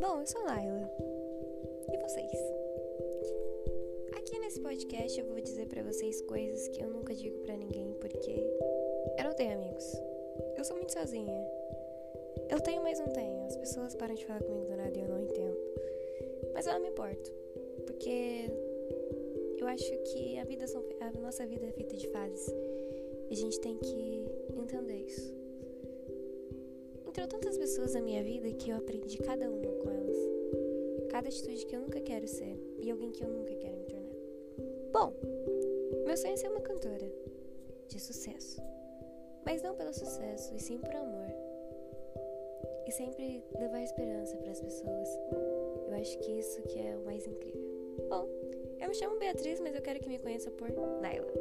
Bom, eu sou Laila. E vocês? Aqui nesse podcast eu vou dizer para vocês coisas que eu nunca digo para ninguém porque eu não tenho amigos. Eu sou muito sozinha. Eu tenho, mas não tenho. As pessoas param de falar comigo do nada e eu não entendo. Mas eu não me importo, porque eu acho que a vida são, a nossa vida é feita de fases. E a gente tem que entender isso. Entrou tantas pessoas na minha vida que eu aprendi cada uma. Cada atitude que eu nunca quero ser e alguém que eu nunca quero me tornar. Bom, meu sonho é ser uma cantora de sucesso. Mas não pelo sucesso, e sim por amor. E sempre levar esperança para as pessoas. Eu acho que isso que é o mais incrível. Bom, eu me chamo Beatriz, mas eu quero que me conheça por Naila.